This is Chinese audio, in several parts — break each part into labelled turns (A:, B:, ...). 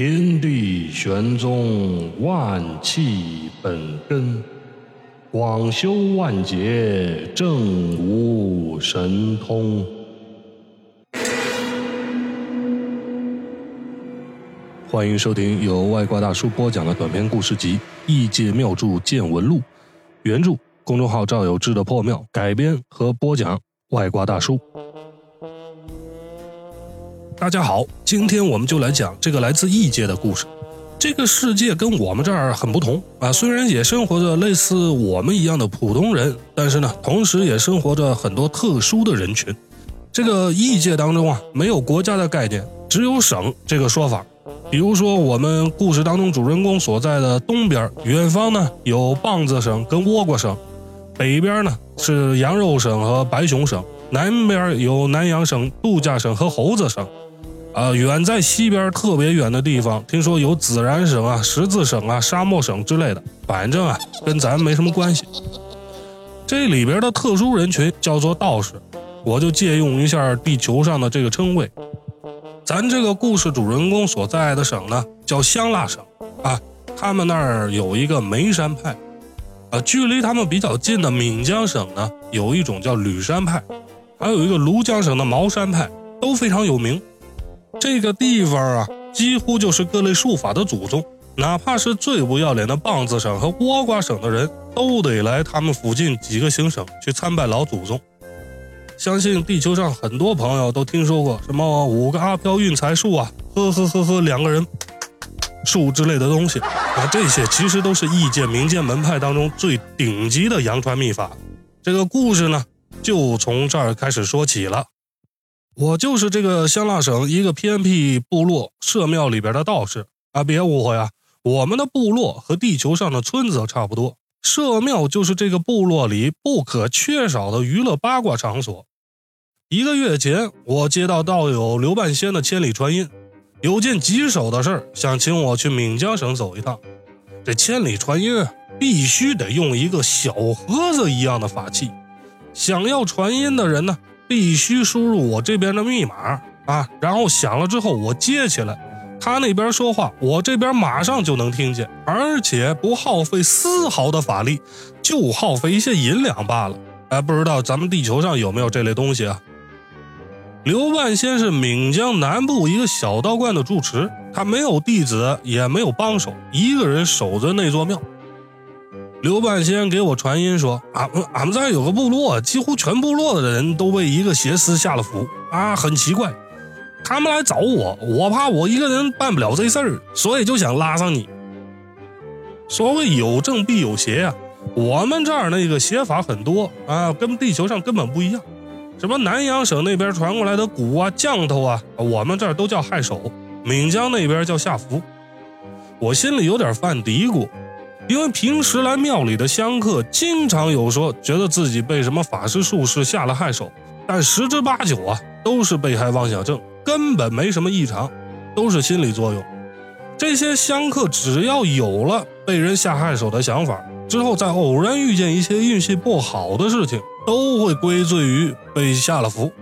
A: 天地玄宗，万气本根，广修万劫，正无神通。欢迎收听由外挂大叔播讲的短篇故事集《异界妙著见闻录》，原著公众号赵有志的破庙改编和播讲外挂大叔。大家好，今天我们就来讲这个来自异界的故事。这个世界跟我们这儿很不同啊，虽然也生活着类似我们一样的普通人，但是呢，同时也生活着很多特殊的人群。这个异界当中啊，没有国家的概念，只有省这个说法。比如说，我们故事当中主人公所在的东边，远方呢有棒子省跟倭瓜省；北边呢是羊肉省和白熊省；南边有南阳省、度假省和猴子省。啊，远在西边特别远的地方，听说有孜然省啊、十字省啊、沙漠省之类的，反正啊跟咱没什么关系。这里边的特殊人群叫做道士，我就借用一下地球上的这个称谓。咱这个故事主人公所在的省呢，叫香辣省啊。他们那儿有一个眉山派，啊，距离他们比较近的闽江省呢，有一种叫吕山派，还有一个庐江省的茅山派，都非常有名。这个地方啊，几乎就是各类术法的祖宗，哪怕是最不要脸的棒子省和倭瓜省的人，都得来他们附近几个行省去参拜老祖宗。相信地球上很多朋友都听说过什么五个阿飘运财术啊，呵呵呵呵两个人术之类的东西啊，这些其实都是异界民间门派当中最顶级的阳传秘法。这个故事呢，就从这儿开始说起了。我就是这个香辣省一个偏僻部落社庙里边的道士啊，别误会啊，我们的部落和地球上的村子差不多，社庙就是这个部落里不可缺少的娱乐八卦场所。一个月前，我接到道友刘半仙的千里传音，有件棘手的事儿，想请我去闽江省走一趟。这千里传音啊必须得用一个小盒子一样的法器，想要传音的人呢，必须输入我这边的密码啊，然后响了之后我接起来，他那边说话，我这边马上就能听见，而且不耗费丝毫的法力，就耗费一些银两罢了。哎，不知道咱们地球上有没有这类东西啊？刘半仙是闽江南部一个小道观的住持，他没有弟子，也没有帮手，一个人守着那座庙。刘半仙给我传音说：“俺们俺们这儿有个部落，几乎全部落的人都被一个邪师下了符啊，很奇怪。他们来找我，我怕我一个人办不了这事儿，所以就想拉上你。所谓有正必有邪呀，我们这儿那个邪法很多啊，跟地球上根本不一样。”什么南阳省那边传过来的蛊啊、降头啊，我们这儿都叫害手；闽江那边叫下符。我心里有点犯嘀咕，因为平时来庙里的香客经常有说，觉得自己被什么法师术士下了害手，但十之八九啊都是被害妄想症，根本没什么异常，都是心理作用。这些香客只要有了被人下害手的想法，之后再偶然遇见一些运气不好的事情。都会归罪于被下了符，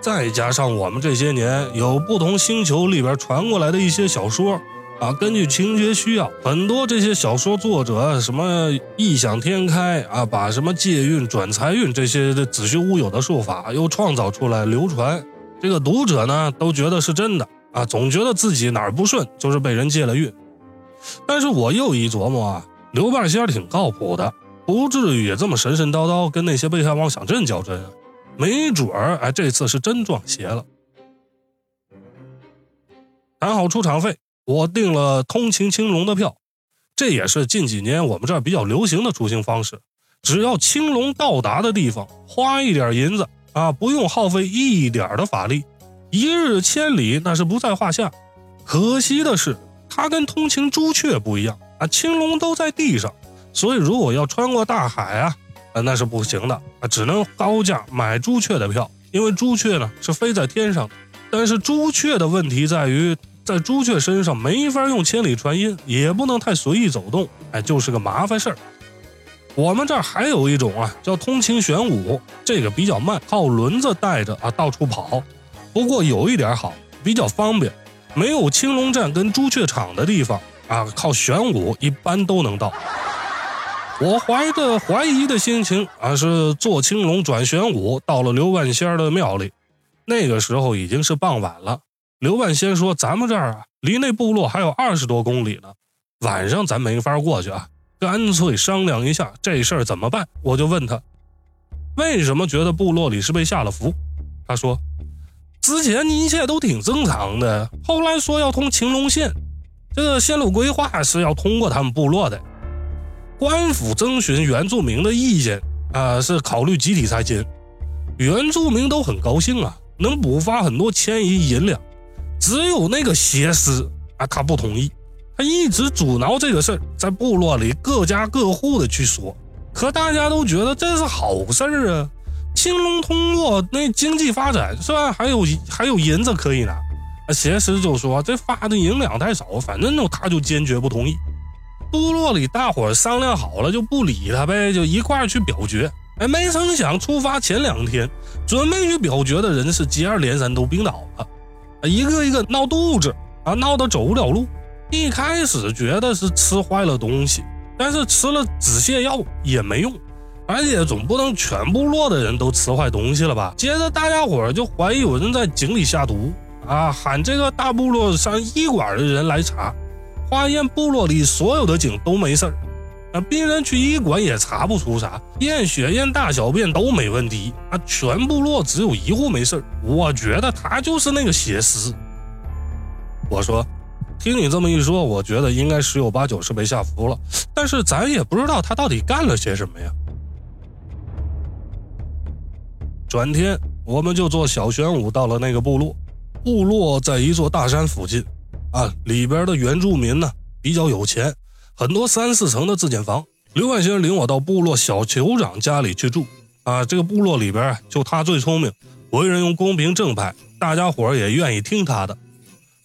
A: 再加上我们这些年有不同星球里边传过来的一些小说啊，根据情节需要，很多这些小说作者什么异想天开啊，把什么借运转财运这些子虚乌有的术法又创造出来流传，这个读者呢都觉得是真的啊，总觉得自己哪儿不顺就是被人借了运，但是我又一琢磨啊，刘半仙挺靠谱的。不至于也这么神神叨叨跟那些被害妄想症较真，没准儿哎这次是真撞邪了。谈好出场费，我订了通勤青龙的票，这也是近几年我们这儿比较流行的出行方式。只要青龙到达的地方，花一点银子啊，不用耗费一点的法力，一日千里那是不在话下。可惜的是，它跟通勤朱雀不一样啊，青龙都在地上。所以，如果要穿过大海啊，啊，那是不行的啊，只能高价买朱雀的票，因为朱雀呢是飞在天上的。但是朱雀的问题在于，在朱雀身上没法用千里传音，也不能太随意走动，哎，就是个麻烦事儿。我们这儿还有一种啊，叫通勤玄武，这个比较慢，靠轮子带着啊到处跑。不过有一点好，比较方便，没有青龙站跟朱雀场的地方啊，靠玄武一般都能到。我怀着怀疑的心情啊，是坐青龙转玄武，到了刘万仙的庙里。那个时候已经是傍晚了。刘万仙说：“咱们这儿啊，离那部落还有二十多公里呢，晚上咱没法过去啊，干脆商量一下这事儿怎么办。”我就问他，为什么觉得部落里是被下了符？他说：“之前一切都挺正常的，后来说要通青龙县，这个线路规划是要通过他们部落的。”官府征询原住民的意见啊，是考虑集体拆迁，原住民都很高兴啊，能补发很多迁移银两。只有那个邪师啊，他不同意，他一直阻挠这个事儿，在部落里各家各户的去说，可大家都觉得这是好事儿啊，青龙通过那经济发展是吧？还有还有银子可以拿。邪师就说这发的银两太少，反正呢他就坚决不同意。部落里大伙商量好了，就不理他呗，就一块去表决。哎，没成想出发前两天，准备去表决的人是接二连三都病倒了，一个一个闹肚子啊，闹得走不了路。一开始觉得是吃坏了东西，但是吃了止泻药也没用，而且总不能全部落的人都吃坏东西了吧？接着大家伙就怀疑有人在井里下毒啊，喊这个大部落上医馆的人来查。化验部落里所有的井都没事儿，啊，病人去医馆也查不出啥，验血验大小便都没问题，啊，全部落只有一户没事。我觉得他就是那个邪尸。我说，听你这么一说，我觉得应该十有八九是被下服了，但是咱也不知道他到底干了些什么呀。转天，我们就坐小玄武到了那个部落，部落在一座大山附近。啊，里边的原住民呢比较有钱，很多三四层的自建房。刘万兴领我到部落小酋长家里去住。啊，这个部落里边就他最聪明，为人又公平正派，大家伙也愿意听他的。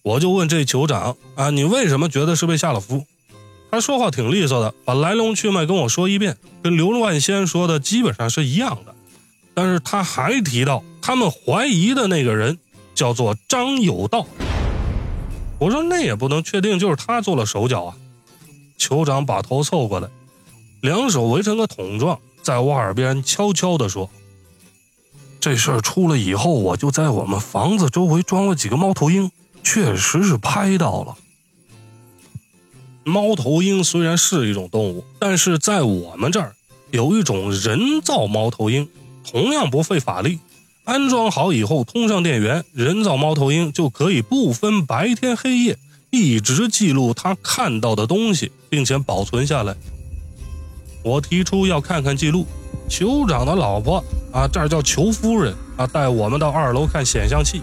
A: 我就问这酋长啊，你为什么觉得是被下了符？他说话挺利索的，把来龙去脉跟我说一遍，跟刘万仙说的基本上是一样的。但是他还提到他们怀疑的那个人叫做张有道。我说那也不能确定就是他做了手脚啊！酋长把头凑过来，两手围成个桶状，在我耳边悄悄地说：“这事儿出了以后，我就在我们房子周围装了几个猫头鹰，确实是拍到了。猫头鹰虽然是一种动物，但是在我们这儿有一种人造猫头鹰，同样不费法力。”安装好以后，通上电源，人造猫头鹰就可以不分白天黑夜，一直记录他看到的东西，并且保存下来。我提出要看看记录，酋长的老婆啊，这儿叫裘夫人啊，带我们到二楼看显像器。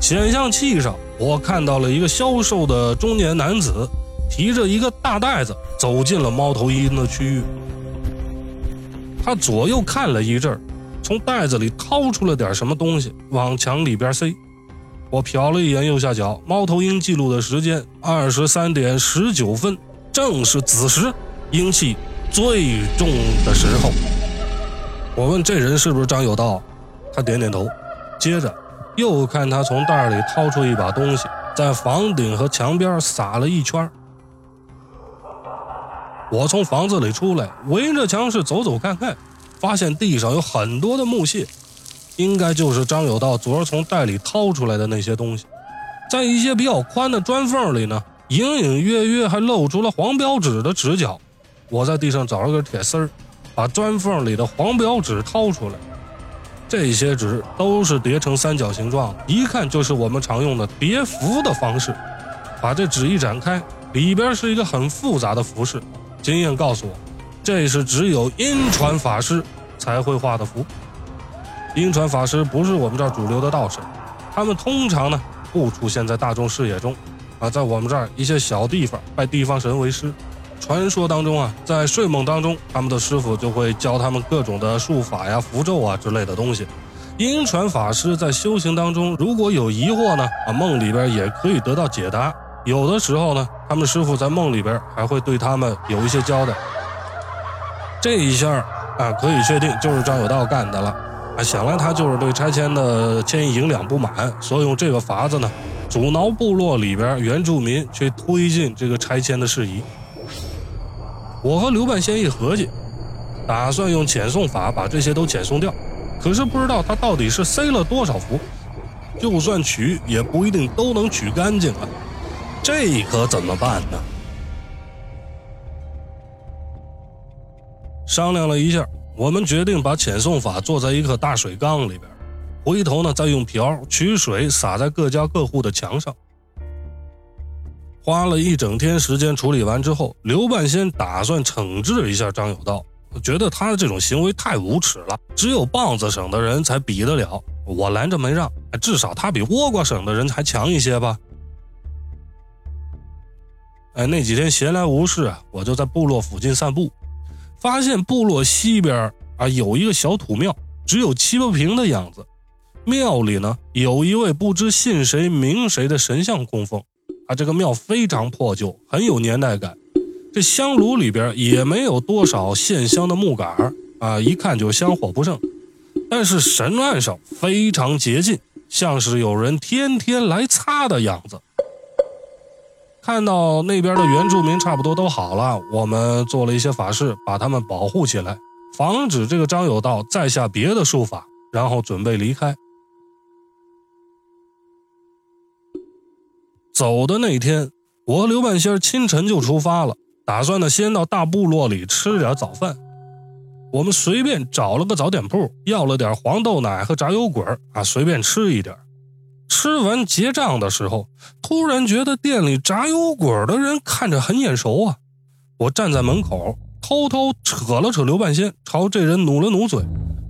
A: 显像器上，我看到了一个消瘦的中年男子，提着一个大袋子走进了猫头鹰的区域。他左右看了一阵儿。从袋子里掏出了点什么东西，往墙里边塞。我瞟了一眼右下角，猫头鹰记录的时间二十三点十九分，正是子时，阴气最重的时候。我问这人是不是张有道，他点点头。接着又看他从袋里掏出一把东西，在房顶和墙边撒了一圈。我从房子里出来，围着墙是走走看看。发现地上有很多的木屑，应该就是张有道昨儿从袋里掏出来的那些东西。在一些比较宽的砖缝里呢，隐隐约约还露出了黄标纸的纸角。我在地上找了根铁丝儿，把砖缝里的黄标纸掏出来。这些纸都是叠成三角形状，一看就是我们常用的叠符的方式。把这纸一展开，里边是一个很复杂的符式。经验告诉我。这是只有阴传法师才会画的符。阴传法师不是我们这儿主流的道士，他们通常呢不出现在大众视野中。啊，在我们这儿一些小地方拜地方神为师。传说当中啊，在睡梦当中，他们的师傅就会教他们各种的术法呀、符咒啊之类的东西。阴传法师在修行当中如果有疑惑呢，啊梦里边也可以得到解答。有的时候呢，他们师傅在梦里边还会对他们有一些交代。这一下啊，可以确定就是张有道干的了。啊，想来他就是对拆迁的迁移银两不满，所以用这个法子呢，阻挠部落里边原住民去推进这个拆迁的事宜。我和刘半仙一合计，打算用遣送法把这些都遣送掉，可是不知道他到底是塞了多少符，就算取也不一定都能取干净啊，这可怎么办呢？商量了一下，我们决定把遣送法做在一个大水缸里边，回头呢再用瓢取水洒在各家各户的墙上。花了一整天时间处理完之后，刘半仙打算惩治一下张有道，觉得他的这种行为太无耻了，只有棒子省的人才比得了。我拦着没让，至少他比倭瓜省的人还强一些吧。哎，那几天闲来无事啊，我就在部落附近散步。发现部落西边啊有一个小土庙，只有七八平的样子。庙里呢有一位不知姓谁名谁的神像供奉。啊，这个庙非常破旧，很有年代感。这香炉里边也没有多少线香的木杆啊，一看就香火不盛。但是神案上非常洁净，像是有人天天来擦的样子。看到那边的原住民差不多都好了，我们做了一些法事，把他们保护起来，防止这个张有道再下别的术法，然后准备离开。走的那天，我和刘半仙清晨就出发了，打算呢先到大部落里吃点早饭。我们随便找了个早点铺，要了点黄豆奶和炸油滚啊，随便吃一点。吃完结账的时候，突然觉得店里炸油滚的人看着很眼熟啊！我站在门口，偷偷扯了扯刘半仙，朝这人努了努嘴。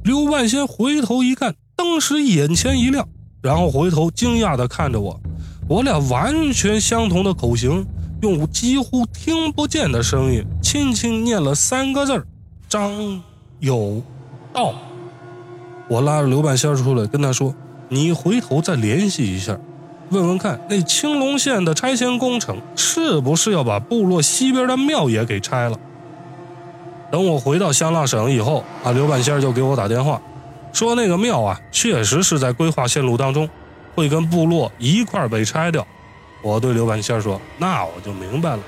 A: 刘半仙回头一看，当时眼前一亮，然后回头惊讶地看着我。我俩完全相同的口型，用几乎听不见的声音，轻轻念了三个字张有道。”我拉着刘半仙出来，跟他说。你回头再联系一下，问问看那青龙县的拆迁工程是不是要把部落西边的庙也给拆了？等我回到香辣省以后，啊，刘半仙就给我打电话，说那个庙啊，确实是在规划线路当中，会跟部落一块被拆掉。我对刘半仙说：“那我就明白了，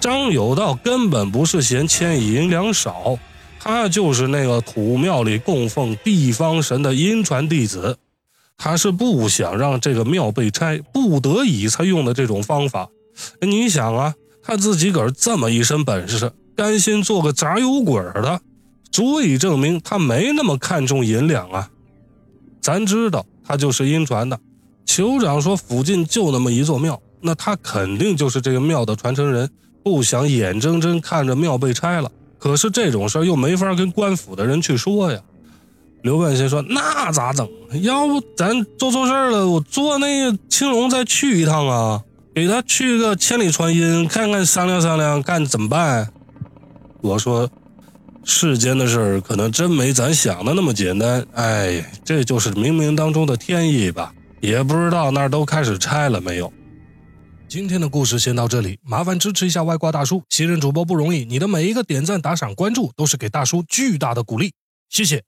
A: 张有道根本不是嫌迁移银两少，他就是那个土庙里供奉地方神的阴传弟子。”他是不想让这个庙被拆，不得已才用的这种方法。你想啊，他自己个儿这么一身本事，甘心做个炸油鬼的，足以证明他没那么看重银两啊。咱知道他就是阴传的，酋长说附近就那么一座庙，那他肯定就是这个庙的传承人，不想眼睁睁看着庙被拆了。可是这种事又没法跟官府的人去说呀。刘半仙说：“那咋整？要不咱做错事了，我坐那青龙再去一趟啊，给他去个千里传音，看看商量商量，看怎么办。”我说：“世间的事儿可能真没咱想的那么简单。哎，这就是冥冥当中的天意吧？也不知道那儿都开始拆了没有。”今天的故事先到这里，麻烦支持一下外挂大叔，新人主播不容易，你的每一个点赞、打赏、关注都是给大叔巨大的鼓励，谢谢。